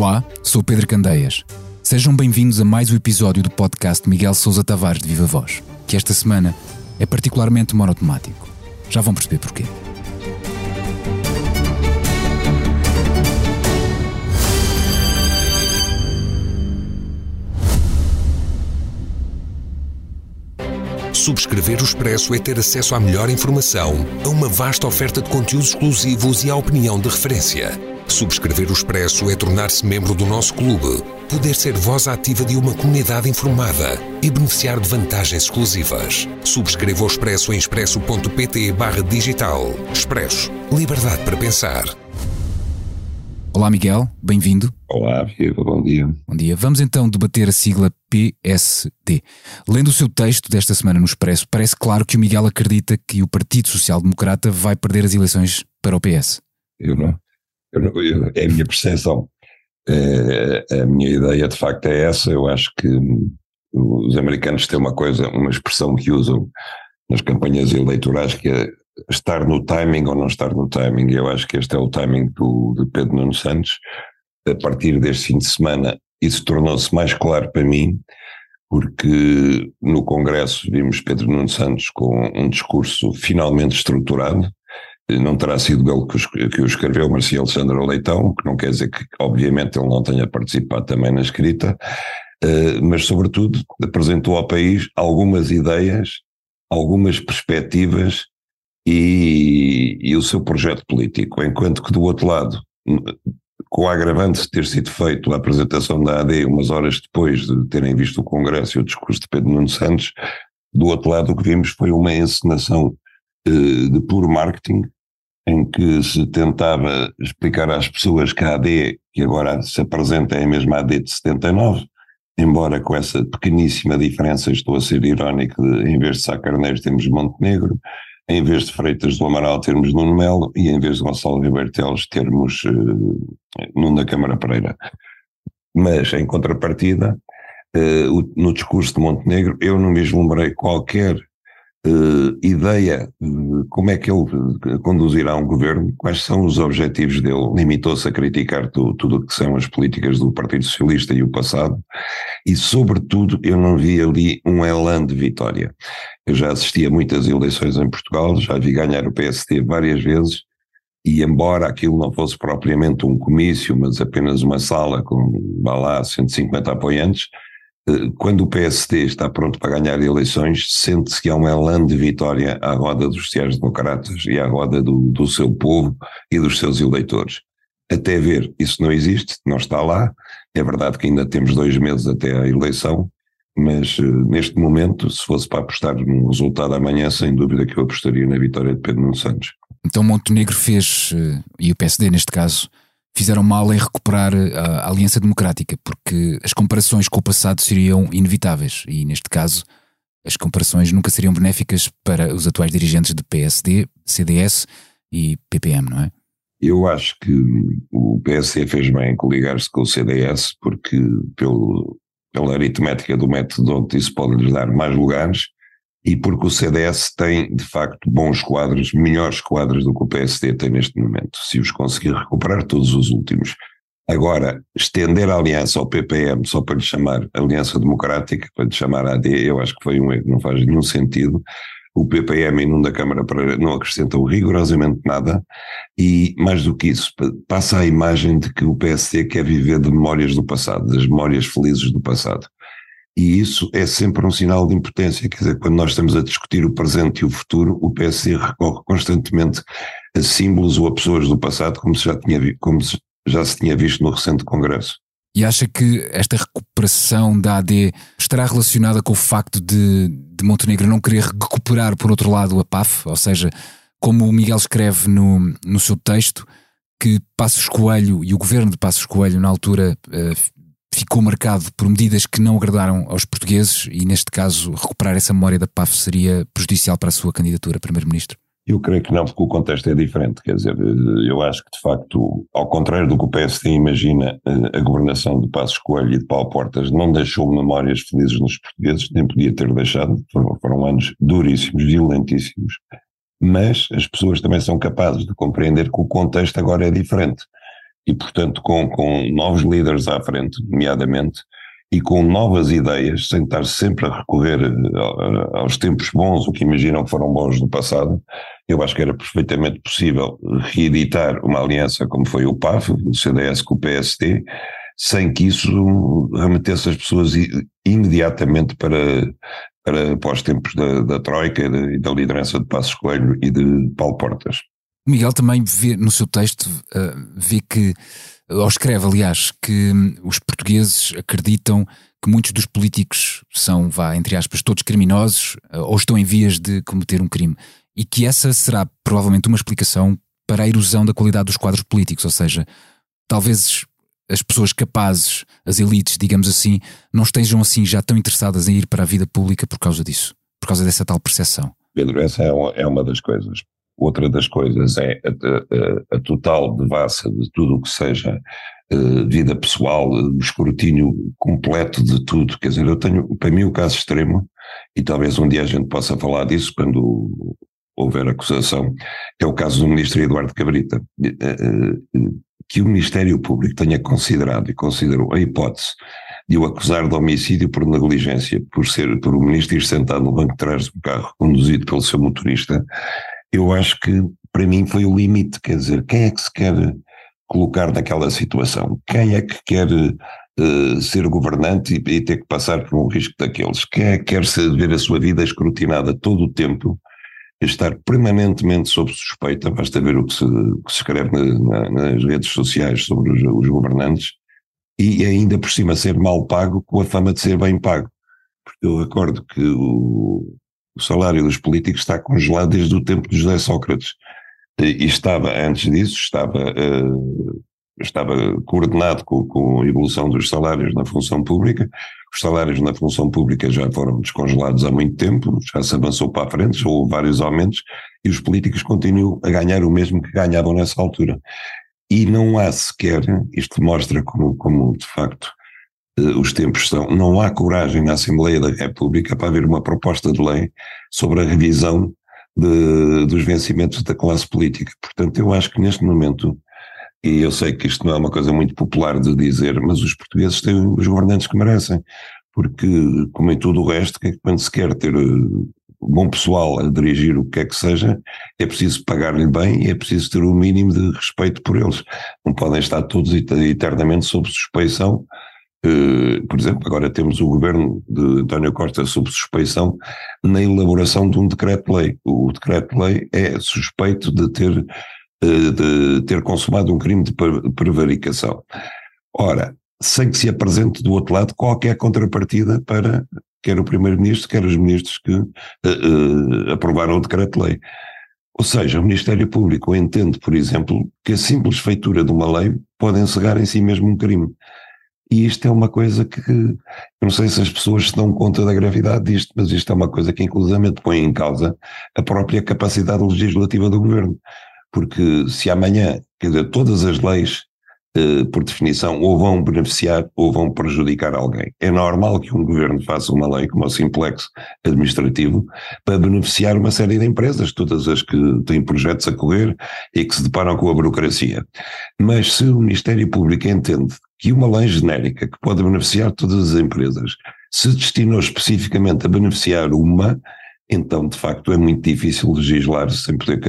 Olá, sou Pedro Candeias. Sejam bem-vindos a mais um episódio do podcast Miguel Sousa Tavares de Viva Voz, que esta semana é particularmente monotemático. Já vão perceber porquê. Subscrever o Expresso é ter acesso à melhor informação, a uma vasta oferta de conteúdos exclusivos e à opinião de referência. Subscrever o Expresso é tornar-se membro do nosso clube, poder ser voz ativa de uma comunidade informada e beneficiar de vantagens exclusivas. Subscreva o Expresso em expresso.pt barra digital. Expresso. Liberdade para pensar. Olá Miguel, bem-vindo. Olá, Viva, bom dia. Bom dia. Vamos então debater a sigla PSD. Lendo o seu texto desta semana no Expresso, parece claro que o Miguel acredita que o Partido Social Democrata vai perder as eleições para o PS. Eu não. Eu eu, é a minha percepção. É, a minha ideia de facto é essa. Eu acho que os americanos têm uma coisa, uma expressão que usam nas campanhas eleitorais que é estar no timing ou não estar no timing. Eu acho que este é o timing do, de Pedro Nuno Santos. A partir deste fim de semana, isso tornou-se mais claro para mim, porque no Congresso vimos Pedro Nuno Santos com um discurso finalmente estruturado. Não terá sido ele que o escreveu, Marcia Alexandre Leitão, que não quer dizer que, obviamente, ele não tenha participado também na escrita, eh, mas, sobretudo, apresentou ao país algumas ideias, algumas perspectivas e, e, o seu projeto político, enquanto que do outro lado, com o agravante de ter sido feito a apresentação da AD umas horas depois de terem visto o Congresso e o discurso de Pedro Nuno Santos, do outro lado o que vimos foi uma encenação eh, de puro marketing, em que se tentava explicar às pessoas que a AD, que agora se apresenta, é a mesma AD de 79, embora com essa pequeníssima diferença, estou a ser irónico, de, em vez de Sá Carneiro temos Montenegro, em vez de Freitas do Amaral termos Nuno Melo e em vez de Gonçalo Ribeiro Teles termos uh, Nuno da Câmara Pereira. Mas, em contrapartida, uh, no discurso de Montenegro, eu não vislumbrei qualquer uh, ideia de como é que ele conduzirá um governo, quais são os objetivos dele. Limitou-se a criticar tu, tudo o que são as políticas do Partido Socialista e o passado, e, sobretudo, eu não vi ali um elan de vitória. Eu já assisti a muitas eleições em Portugal, já vi ganhar o PSD várias vezes, e embora aquilo não fosse propriamente um comício, mas apenas uma sala com, vá lá, 150 apoiantes, eh, quando o PSD está pronto para ganhar eleições, sente-se que há um elan de vitória à roda dos sociais-democratas e à roda do, do seu povo e dos seus eleitores. Até ver, isso não existe, não está lá. É verdade que ainda temos dois meses até a eleição, mas uh, neste momento, se fosse para apostar num resultado amanhã, sem dúvida que eu apostaria na vitória de Pedro Nuno Santos. Então Montenegro fez, uh, e o PSD neste caso, fizeram mal em recuperar a Aliança Democrática, porque as comparações com o passado seriam inevitáveis e, neste caso, as comparações nunca seriam benéficas para os atuais dirigentes de PSD, CDS e PPM, não é? Eu acho que o PSD fez bem em coligar-se com o CDS, porque pelo, pela aritmética do método isso pode lhes dar mais lugares, e porque o CDS tem, de facto, bons quadros, melhores quadros do que o PSD tem neste momento, se os conseguir recuperar todos os últimos. Agora, estender a aliança ao PPM só para lhe chamar Aliança Democrática, para lhe chamar AD, eu acho que foi um erro, não faz nenhum sentido. O PPM e não da Câmara para não acrescentam rigorosamente nada e, mais do que isso, passa a imagem de que o PSD quer viver de memórias do passado, das memórias felizes do passado. E isso é sempre um sinal de impotência, quer dizer, quando nós estamos a discutir o presente e o futuro, o PSD recorre constantemente a símbolos ou a pessoas do passado, como se já, tinha, como se já se tinha visto no recente Congresso. E acha que esta recuperação da AD estará relacionada com o facto de, de Montenegro não querer recuperar, por outro lado, a PAF? Ou seja, como o Miguel escreve no, no seu texto, que Passos Coelho e o governo de Passos Coelho, na altura, uh, ficou marcado por medidas que não agradaram aos portugueses e, neste caso, recuperar essa memória da PAF seria prejudicial para a sua candidatura a Primeiro-Ministro? Eu creio que não, porque o contexto é diferente. Quer dizer, eu acho que, de facto, ao contrário do que o PSD imagina, eh, a governação de Passos Coelho e de Paulo Portas não deixou memórias felizes nos portugueses, nem podia ter deixado. Foram, foram anos duríssimos, violentíssimos. Mas as pessoas também são capazes de compreender que o contexto agora é diferente e, portanto, com, com novos líderes à frente, nomeadamente, e com novas ideias, sem estar sempre a recorrer eh, aos tempos bons, o que imaginam que foram bons do passado, eu acho que era perfeitamente possível reeditar uma aliança como foi o PAF, o CDS com o PST, sem que isso remetesse as pessoas imediatamente para, para, para os tempos da, da Troika e da liderança de Passos Coelho e de Paulo Portas. Miguel também vê no seu texto, uh, vê que ou escreve, aliás, que hum, os portugueses acreditam que muitos dos políticos são, vá, entre aspas, todos criminosos eh, ou estão em vias de cometer um crime. E que essa será provavelmente uma explicação para a erosão da qualidade dos quadros políticos, ou seja, talvez as pessoas capazes, as elites, digamos assim, não estejam assim já tão interessadas em ir para a vida pública por causa disso, por causa dessa tal percepção. Pedro, essa é uma, é uma das coisas. Outra das coisas é a, a, a total devassa de tudo o que seja uh, vida pessoal, o escrutínio completo de tudo. Quer dizer, eu tenho, para mim, o caso extremo, e talvez um dia a gente possa falar disso quando houver acusação, é o caso do ministro Eduardo Cabrita, uh, que o Ministério Público tenha considerado e considerou a hipótese de o acusar de homicídio por negligência, por ser, por o ministro ir sentado no banco de trás do carro, conduzido pelo seu motorista, eu acho que para mim foi o limite, quer dizer, quem é que se quer colocar naquela situação? Quem é que quer uh, ser governante e, e, ter que passar por um risco daqueles? Quem é que quer ver a sua vida escrutinada todo o tempo, estar permanentemente sob suspeita, basta ver o que se, que se escreve na, nas redes sociais sobre os, os governantes, e ainda por cima ser mal pago com a fama de ser bem pago. Porque eu recordo que o, o salário dos políticos está congelado desde o tempo de José Sócrates. E estava, antes disso, estava, uh, estava coordenado com, com, a evolução dos salários na função pública. Os salários na função pública já foram descongelados há muito tempo, já se avançou para a frente, houve vários aumentos, e os políticos continuam a ganhar o mesmo que ganhavam nessa altura. E não há sequer, isto mostra como, como de facto os tempos são, não há coragem na Assembleia da República para haver uma proposta de lei sobre a revisão de, dos vencimentos da classe política. Portanto, eu acho que neste momento, e eu sei que isto não é uma coisa muito popular de dizer, mas os portugueses têm os governantes que merecem, porque, como em tudo o resto, é quando se quer ter eh, bom pessoal a dirigir o que é que seja, é preciso pagar-lhe bem e é preciso ter o um mínimo de respeito por eles. Não podem estar todos eternamente sob suspeição por exemplo, agora temos o governo de António Costa sob suspeição na elaboração de um decreto-lei. O decreto-lei é suspeito de ter, uh, de ter consumado um crime de prevaricação. Ora, sem que se apresente do outro lado qualquer contrapartida para quer o Primeiro-Ministro, quer os ministros que uh, aprovaram o decreto-lei. Ou seja, o Ministério Público entende, por exemplo, que a simples feitura de uma lei pode encerrar em si mesmo um crime. E isto é uma coisa que, não sei se as pessoas se dão conta da gravidade disto, mas isto é uma coisa que inclusivamente põe em causa a própria capacidade legislativa do governo. Porque se amanhã, quer dizer, todas as leis, eh, por definição, ou vão beneficiar ou vão prejudicar alguém. É normal que um governo faça uma lei como o simplex administrativo para beneficiar uma série de empresas, todas as que têm projetos a correr e que se deparam com a burocracia. Mas se o Ministério Público entende que uma lei genérica que pode beneficiar todas as empresas se destinou especificamente a beneficiar uma, então de facto é muito difícil legislar sem poder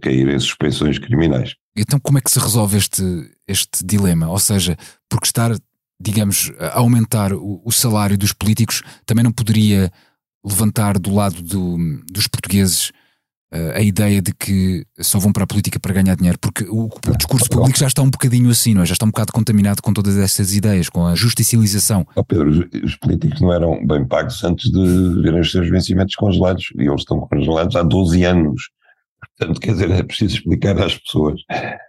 cair em suspensões criminais. Então como é que se resolve este, este dilema? Ou seja, porque estar, digamos, a aumentar o, o salário dos políticos também não poderia levantar do lado do, dos portugueses a ideia de que só vão para a política para ganhar dinheiro, porque o, o, discurso público já está um bocadinho assim, não é? já está um bocado contaminado com todas essas ideias, com a justicialização. Oh Pedro, os, os, políticos não eram bem pagos antes de verem os seus vencimentos congelados, e eles estão congelados há 12 anos. Portanto, quer dizer, é preciso explicar às pessoas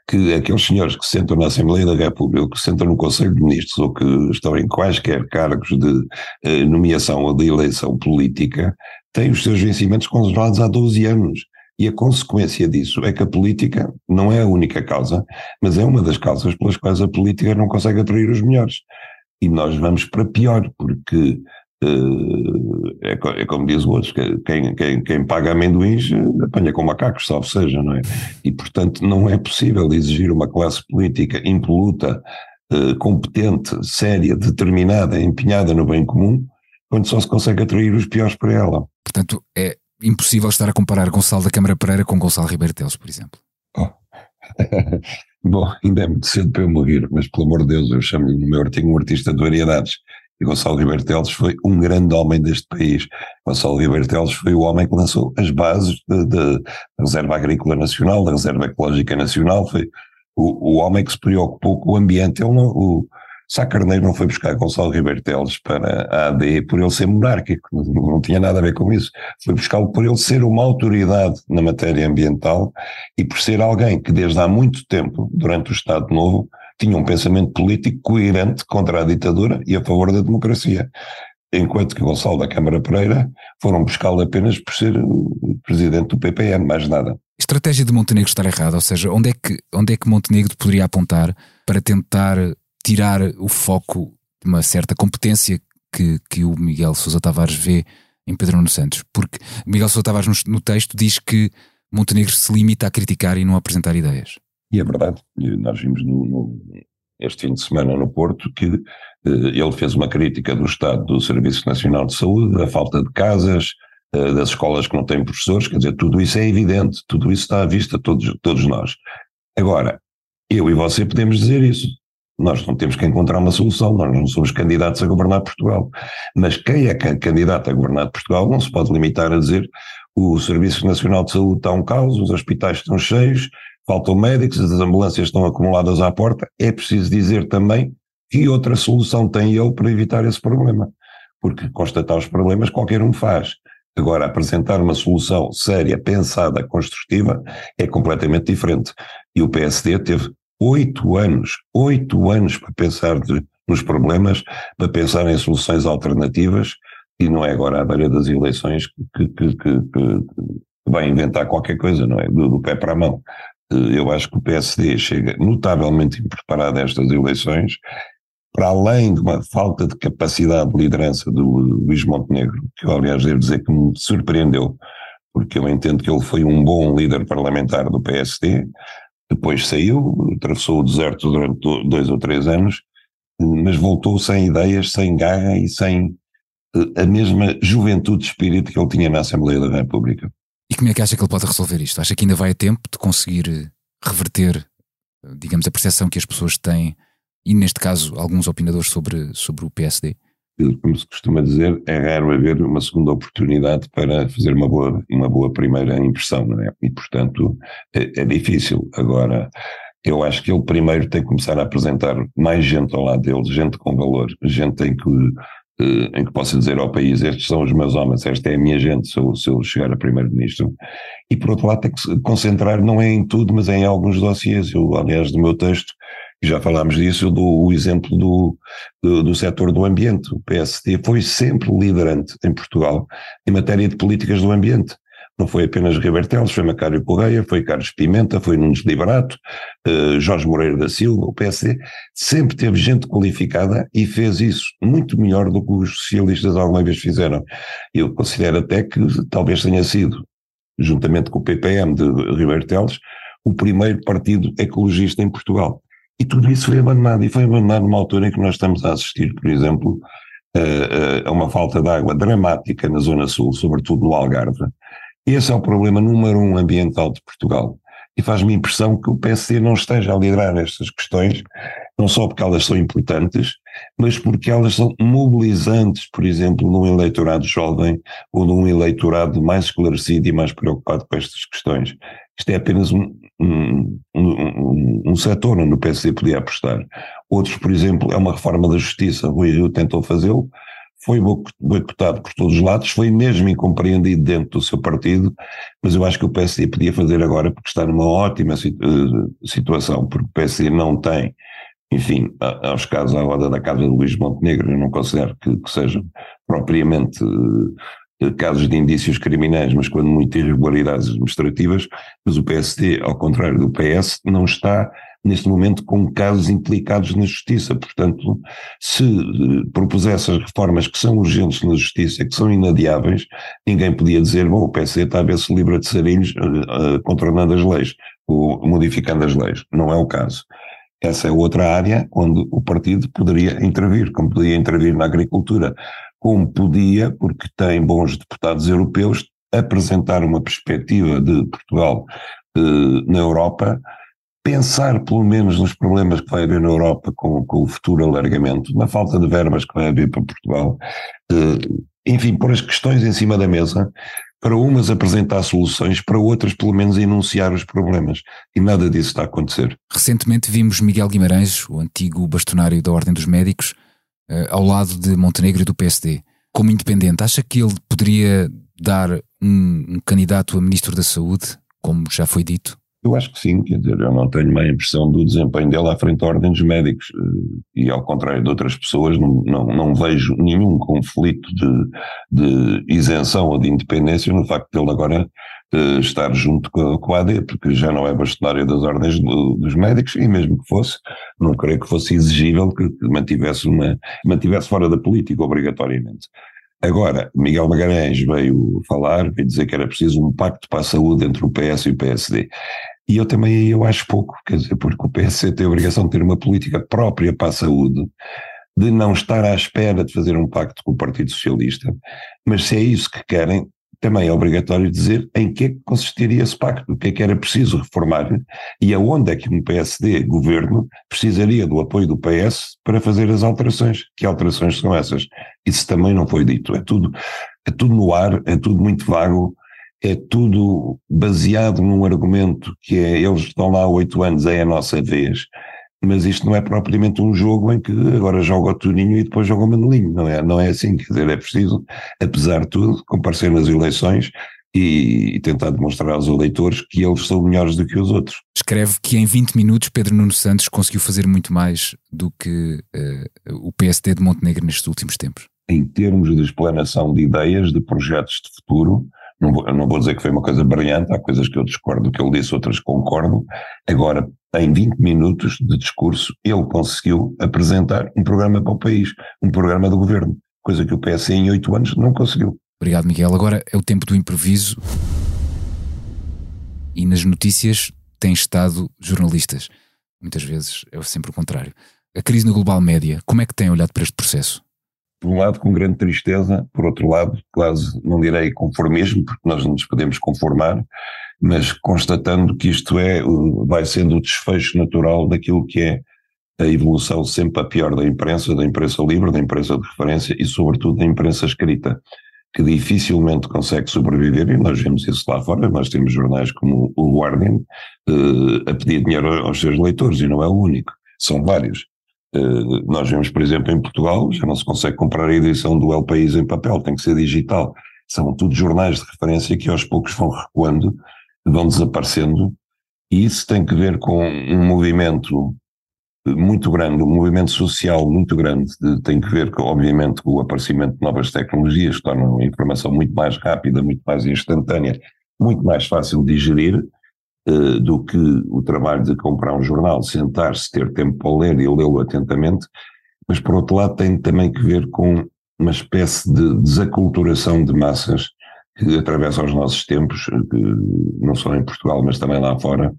que aqueles senhores que sentam na Assembleia da República, que sentam no Conselho de Ministros, ou que estão em quaisquer cargos de eh, nomeação ou de eleição política, têm os seus vencimentos congelados há 12 anos. E a consequência disso é que a política não é a única causa, mas é uma das causas pelas quais a política não consegue atrair os melhores. E nós vamos para pior, porque é, é, como diz o outro, quem, quem, quem paga amendoins apanha com macacos, salvo seja, não é? E, portanto, não é possível exigir uma classe política impoluta, competente, séria, determinada, empenhada no bem comum, quando só se consegue atrair os piores para ela. Portanto, é impossível estar a comparar Gonçalo da Câmara Pereira com Gonçalo Ribeiro Teles, por exemplo. Oh. Bom, ainda é muito cedo para eu morrer, mas pelo amor de Deus, eu chamo-lhe no meu artigo um artista de variedades. E Gonçalo Ribeiro Teles foi um grande homem deste país. Gonçalo Ribeiro Teles foi o homem que lançou as bases da Reserva Agrícola Nacional, da Reserva Ecológica Nacional, foi o, o homem que se preocupou com o ambiente. Ele não, o, Sá Carneiro não foi buscar Gonçalo Ribeiro Teles para a AD por ele ser monárquico, não tinha nada a ver com isso. Foi buscá-lo por ele ser uma autoridade na matéria ambiental e por ser alguém que desde há muito tempo, durante o Estado Novo, tinha um pensamento político coerente contra a ditadura e a favor da democracia. Enquanto que Gonçalo da Câmara Pereira foram buscá-lo apenas por ser presidente do PPN, mais nada. Estratégia de Montenegro estar errada, ou seja, onde é que, onde é que Montenegro poderia apontar para tentar tirar o foco de uma certa competência que, que o Miguel Sousa Tavares vê em Pedro Nuno Santos. Porque Miguel Sousa Tavares no, no texto diz que Montenegro se limita a criticar e não a apresentar ideias. E é verdade, nós vimos no, no, este fim de semana no Porto que eh, ele fez uma crítica do estado do Serviço Nacional de Saúde, da falta de casas, eh, das escolas que não têm professores, quer dizer, tudo isso é evidente, tudo isso está à vista, todos, todos nós. Agora, eu e você podemos dizer isso, nós não temos que encontrar uma solução, nós não somos candidatos a governar Portugal. Mas quem é candidato a governar Portugal não se pode limitar a dizer o Serviço Nacional de Saúde está um caos, os hospitais estão cheios, faltam médicos, as ambulâncias estão acumuladas à porta. É preciso dizer também que outra solução tem ele para evitar esse problema. Porque constatar os problemas qualquer um faz. Agora, apresentar uma solução séria, pensada, construtiva, é completamente diferente. E o PSD teve oito anos, oito anos para pensar de, nos problemas, para pensar em soluções alternativas, e não é agora à beira das eleições que, que, que, que vai inventar qualquer coisa, não é? Do, do, pé para a mão. Eh, eu acho que o PSD chega notavelmente impreparado a estas eleições, para além de uma falta de capacidade de liderança do Luís Montenegro, que eu, aliás, devo dizer que me surpreendeu, porque eu entendo que ele foi um bom líder parlamentar do PSD, depois saiu, atravessou o deserto durante dois ou três anos, mas voltou sem ideias, sem garra e sem eh, a mesma juventude de espírito que ele tinha na Assembleia da República. E como é que acha que ele pode resolver isto? Acha que ainda vai a tempo de conseguir eh, reverter, eh, digamos, a percepção que as pessoas têm, e neste caso alguns opinadores sobre, sobre o PSD? Como se costuma dizer, é raro haver uma segunda oportunidade para fazer uma boa, uma boa primeira impressão, não é? E, portanto, é, é difícil. Agora, eu acho que ele primeiro tem que começar a apresentar mais gente ao lado dele, gente com valor, gente em que, eh, em que possa dizer ao país: estes são os meus homens, esta é a minha gente, se eu, se eu chegar a primeiro-ministro. E por outro lado, tem que se concentrar não é em tudo, mas é em alguns dossiês. Eu, aliás, no meu texto, já falámos disso, eu dou o exemplo do, do, do setor do ambiente. O PSD foi sempre liderante em Portugal em matéria de políticas do ambiente. Não foi apenas Ribertelos, foi Macário Correia, foi Carlos Pimenta, foi Nunes Liberato, uh, Jorge Moreira da Silva, o PSD sempre teve gente qualificada e fez isso muito melhor do que os socialistas alguma vez fizeram. Eu considero até que talvez tenha sido, juntamente com o PPM de Ribertelos, o primeiro partido ecologista em Portugal. E tudo isso foi abandonado, e foi abandonado numa altura em que nós estamos a assistir, por exemplo, a, uma falta de água dramática na Zona Sul, sobretudo no Algarve. Esse é o problema número um ambiental de Portugal. E faz-me impressão que o PSD não esteja a liderar estas questões, não só porque elas são importantes, mas porque elas são mobilizantes, por exemplo, num eleitorado jovem ou num eleitorado mais esclarecido e mais preocupado com estas questões. Isto é apenas um, um, um, um setor onde o PSD podia apostar. Outros, por exemplo, é uma reforma da justiça. Rui Rio tentou fazê-lo, foi boicotado por todos os lados, foi mesmo incompreendido dentro do seu partido, mas eu acho que o PSD podia fazer agora porque está numa ótima eh, situação, porque o PSD não tem, enfim, aos casos à roda da casa de Luís Montenegro, eu não considero que, que sejam propriamente casos de indícios criminais, mas quando muito irregularidades administrativas, mas o PSD, ao contrário do PS, não está neste momento com casos implicados na justiça. Portanto, se uh, propusesse as reformas que são urgentes na justiça, que são inadiáveis, ninguém podia dizer, bom, o PC está a ver se livra de sarilhos uh, contornando as leis, ou modificando as leis. Não é o caso. Essa é outra área onde o partido poderia intervir, como podia intervir na agricultura, como podia, porque tem bons deputados europeus, apresentar uma perspectiva de Portugal eh, na Europa, pensar pelo menos nos problemas que vai haver na Europa com, com, o futuro alargamento, na falta de verbas que vai haver para Portugal, eh, enfim, pôr as questões em cima da mesa, para umas apresentar soluções, para outras pelo menos enunciar os problemas. E nada disso está a acontecer. Recentemente vimos Miguel Guimarães, o antigo bastonário da Ordem dos Médicos, ao lado de Montenegro e do PSD. Como independente, acha que ele poderia dar um, um candidato a Ministro da Saúde, como já foi dito? Eu acho que sim, quer dizer, eu não tenho uma impressão do desempenho dele à frente da Ordem dos Médicos eh, e ao contrário de outras pessoas não, não, não vejo nenhum conflito de, de, isenção ou de independência no facto de ele agora estar junto com, com a AD, porque já não é bastonário das Ordens do, dos Médicos e mesmo que fosse, não creio que fosse exigível que, que mantivesse, uma, mantivesse fora da política obrigatoriamente. Agora, Miguel Magalhães veio falar, veio dizer que era preciso um pacto para a saúde entre o PS e o PSD. E eu também eu acho pouco, quer dizer, porque o PSD tem a obrigação de ter uma política própria para a saúde, de não estar à espera de fazer um pacto com o Partido Socialista, mas se é isso que querem, também é obrigatório dizer em que, é que consistiria esse pacto, o que é que era preciso reformar e aonde é que um PSD governo precisaria do apoio do PS para fazer as alterações. Que alterações são essas? Isso também não foi dito. É tudo, é tudo no ar, é tudo muito vago, é tudo baseado num argumento que é eles estão lá há oito anos, é a nossa vez, mas isto não é propriamente um jogo em que agora joga o Tuninho e depois joga o Manelinho, não é, não é assim, quer dizer, é preciso, apesar de tudo, comparecer nas eleições e, e, tentar demonstrar aos eleitores que eles são melhores do que os outros. Escreve que em 20 minutos Pedro Nuno Santos conseguiu fazer muito mais do que uh, o PSD de Montenegro nestes últimos tempos. Em termos de explanação de ideias, de projetos de futuro, não vou, não vou dizer que foi uma coisa brilhante, há coisas que eu discordo do que ele disse, outras concordo. Agora, em 20 minutos de discurso, ele conseguiu apresentar um programa para o país, um programa do governo, coisa que o PS em 8 anos não conseguiu. Obrigado, Miguel. Agora é o tempo do improviso. E nas notícias têm estado jornalistas. Muitas vezes é sempre o contrário. A crise na global média, como é que tem olhado para este processo? Por um lado com grande tristeza, por outro lado quase, não direi conformismo, porque nós não nos podemos conformar, mas constatando que isto é, vai sendo o desfecho natural daquilo que é a evolução sempre a pior da imprensa, da imprensa livre, da imprensa de referência e sobretudo da imprensa escrita, que dificilmente consegue sobreviver e nós vemos isso lá fora, nós temos jornais como o Guardian uh, a pedir dinheiro aos seus leitores e não é o único, são vários. Eh, nós vemos, por exemplo, em Portugal, já não se consegue comprar a edição do El País em papel, tem que ser digital. São tudo jornais de referência que aos poucos vão recuando, vão desaparecendo, e isso tem que ver com um movimento muito grande, um movimento social muito grande, tem que ver, obviamente, com o aparecimento de novas tecnologias que tornam a informação muito mais rápida, muito mais instantânea, muito mais fácil de digerir, uh, do que o trabalho de comprar um jornal, sentar-se, ter tempo para ler e lê-lo atentamente, mas por outro lado tem também que ver com uma espécie de desaculturação de massas que atravessa os nossos tempos, que não só em Portugal, mas também lá fora,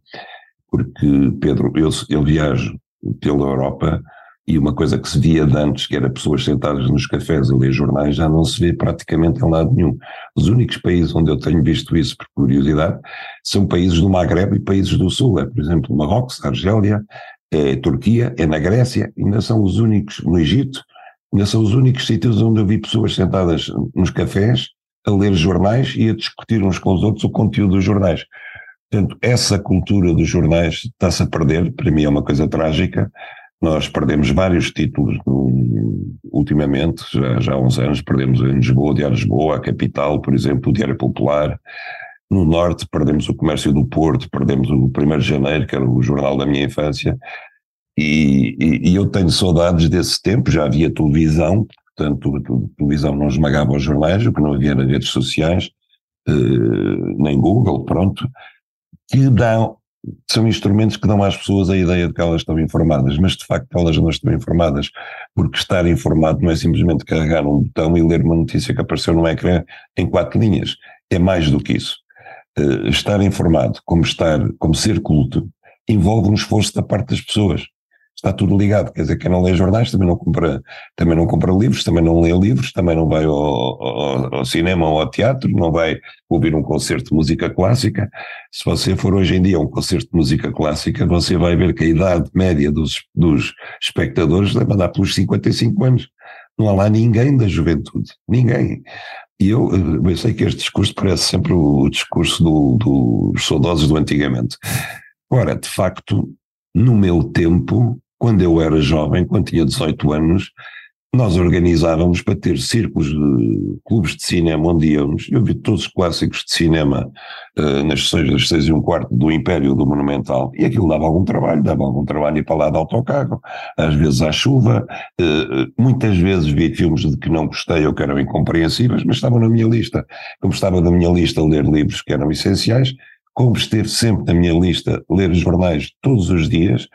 porque Pedro, eu, eu viajo pela Europa e uma coisa que se via de antes, que era pessoas sentadas nos cafés a ler jornais, já não se vê praticamente em lado nenhum. Os únicos países onde eu tenho visto isso, por curiosidade, são países do Maghreb e países do Sul. É, por exemplo, Marrocos, Argélia, é, Turquia, é na Grécia, ainda são os únicos, no Egito, ainda são os únicos sítios onde eu vi pessoas sentadas nos cafés a ler jornais e a discutir uns com os outros o conteúdo dos jornais. Portanto, essa cultura dos jornais está-se a perder, para mim é uma coisa trágica, nós perdemos vários títulos ultimamente, já, já há uns anos, perdemos em Lisboa, o Diário de Lisboa, a Capital, por exemplo, o Diário Popular. No Norte perdemos o Comércio do Porto, perdemos o 1 de Janeiro, que era o jornal da minha infância. E, e, e eu tenho saudades desse tempo, já havia televisão, portanto a televisão não esmagava os jornais, o que não havia nas redes sociais, eh, nem Google, pronto, que dão são instrumentos que dão às pessoas a ideia de que elas estão informadas, mas de facto elas não estão informadas, porque estar informado não é simplesmente carregar um botão e ler uma notícia que apareceu no ecrã em quatro linhas, é mais do que isso. Uh, estar informado, como estar, como ser culto, envolve um esforço da parte das pessoas está tudo ligado. Quer dizer, quem não lê jornais também não compra, também não compra livros, também não lê livros, também não vai ao, ao, ao, cinema ou ao teatro, não vai ouvir um concerto de música clássica. Se você for hoje em dia a um concerto de música clássica, você vai ver que a idade média dos, dos espectadores deve andar pelos 55 anos. Não há lá ninguém da juventude, ninguém. E eu, eu sei que este discurso parece sempre o discurso do, dos saudosos do antigamente. Ora, de facto, no meu tempo, quando eu era jovem, quando tinha 18 anos, nós organizávamos para ter círculos de clubes de cinema onde íamos. Eu vi todos os clássicos de cinema uh, nas sessões das seis e um quarto do Império do Monumental. E aquilo dava algum trabalho, dava algum trabalho ir para lá de autocarro, às vezes à chuva. Uh, muitas vezes vi filmes de que não gostei ou que eram incompreensíveis, mas estavam na minha lista. Como estava na minha lista ler livros que eram essenciais, como esteve sempre na minha lista ler jornais todos os dias,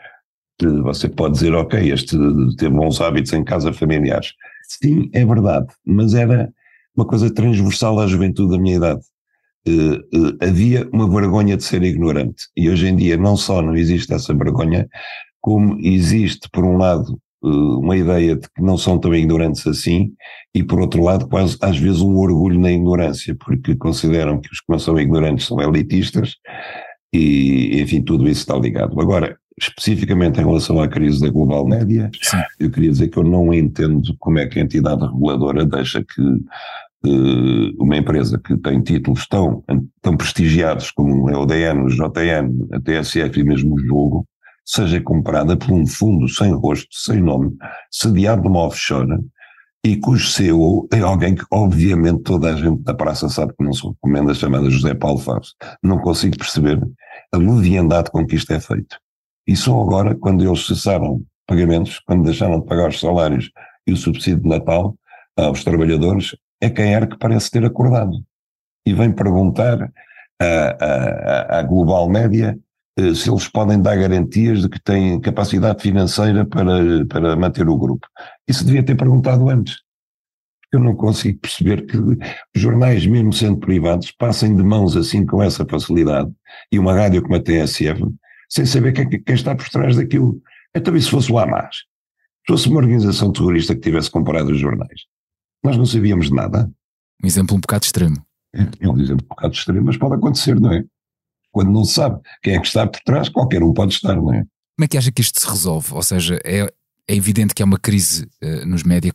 você pode dizer, ok, este teve bons hábitos em casa familiares. Sim, é verdade, mas era uma coisa transversal à juventude da minha idade. Uh, uh, havia uma vergonha de ser ignorante. E hoje em dia não só não existe essa vergonha, como existe, por um lado, uh, uma ideia de que não são tão ignorantes assim, e por outro lado, quase às vezes um orgulho na ignorância, porque consideram que os que não são ignorantes são elitistas, e enfim, tudo isso está ligado. Agora, especificamente em relação à crise da global média, Sim. eu queria dizer que eu não entendo como é que a entidade reguladora deixa que uh, uma empresa que tem títulos tão, tão prestigiados como é o DN, o JN, a TSF e mesmo o jogo, seja comprada por um fundo sem rosto, sem nome, sediado numa offshore, e cujo CEO é alguém que obviamente toda a gente da praça sabe que não se recomenda, chamada José Paulo Fábio. Não consigo perceber a leviandade com que isto é feito. E só agora, quando eles cessaram pagamentos, quando deixaram de pagar os salários e o subsídio de Natal aos trabalhadores, é quem era que parece ter acordado. E vem perguntar à, à, à Global Média eh, se eles podem dar garantias de que têm capacidade financeira para, para manter o grupo. Isso devia ter perguntado antes. Eu não consigo perceber que jornais, mesmo sendo privados, passem de mãos assim com essa facilidade. E uma rádio como a TSF sem saber quem, quem está por trás daquilo. Então, e se fosse o Hamas? Se fosse uma organização terrorista que tivesse comprado os jornais? Nós não sabíamos de nada. Um exemplo um bocado extremo. É, é um exemplo um bocado extremo, mas pode acontecer, não é? Quando não se sabe quem é que está por trás, qualquer um pode estar, não é? Como é que acha que isto se resolve? Ou seja, é, é evidente que há uma crise uh, nos médias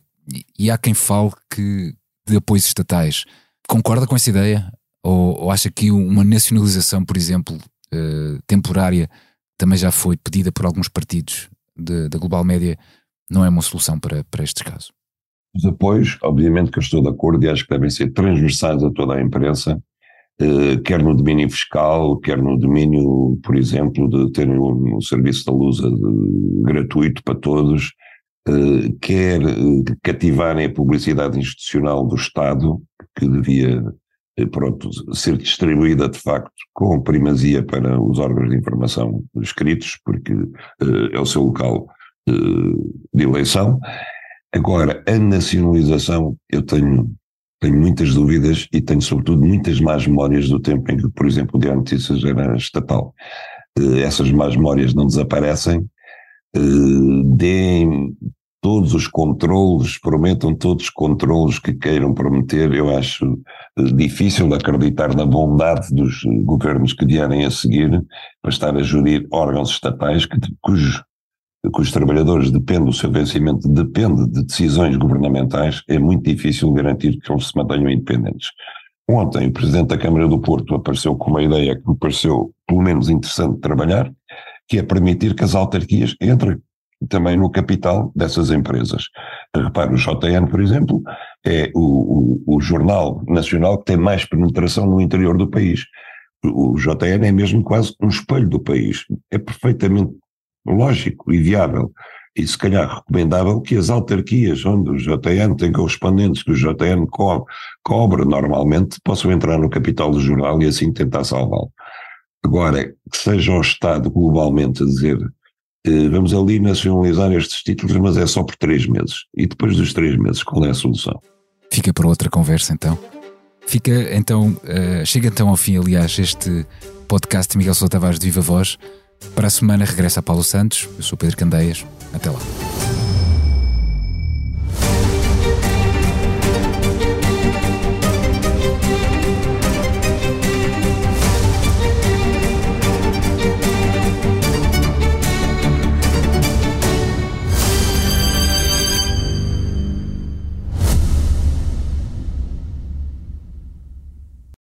e há quem fale que de apoios estatais. Concorda com essa ideia? Ou, ou acha que uma nacionalização, por exemplo, uh, temporária também já foi pedida por alguns partidos da Global Média, não é uma solução para, para estes casos. Os apoios, obviamente que eu estou de acordo e acho que devem ser transversais a toda a imprensa, eh, quer no domínio fiscal, quer no domínio, por exemplo, de ter um, um serviço da luz de, gratuito para todos, eh, quer eh, cativarem a publicidade institucional do Estado, que devia eh, pronto, ser distribuída de facto com primazia para os órgãos de informação escritos, porque uh, é o seu local uh, de eleição. Agora, a nacionalização, eu tenho, tenho muitas dúvidas e tenho sobretudo muitas más memórias do tempo em que, por exemplo, o Diário Notícias era estatal. Uh, essas más memórias não desaparecem, deem todos os controlos, prometam todos os controlos que queiram prometer, eu acho eh, difícil acreditar na bondade dos governos que vierem a seguir para estar a gerir órgãos estatais que, cujos, cujos trabalhadores dependem, o seu vencimento depende de decisões governamentais, é muito difícil garantir que eles se mantenham independentes. Ontem o Presidente da Câmara do Porto apareceu com uma ideia que me pareceu pelo menos interessante de trabalhar, que é permitir que as autarquias entrem também no capital dessas empresas. Repare, o JN, por exemplo, é o, o, o, jornal nacional que tem mais penetração no interior do país. O JN é mesmo quase um espelho do país. É perfeitamente lógico e viável e se calhar recomendável que as autarquias onde o JN tem correspondentes que o JN co cobra normalmente possam entrar no capital do jornal e assim tentar salvá-lo. Agora, que seja o Estado globalmente a dizer vamos ali nacionalizar estes títulos, mas é só por três meses. E depois dos três meses, qual é a solução? Fica para outra conversa então. Fica então, uh, chega então ao fim, aliás, este podcast de Miguel Sousa Tavares de Viva Voz. Para a semana regressa Paulo Santos. Eu sou Pedro Candeias. Até lá.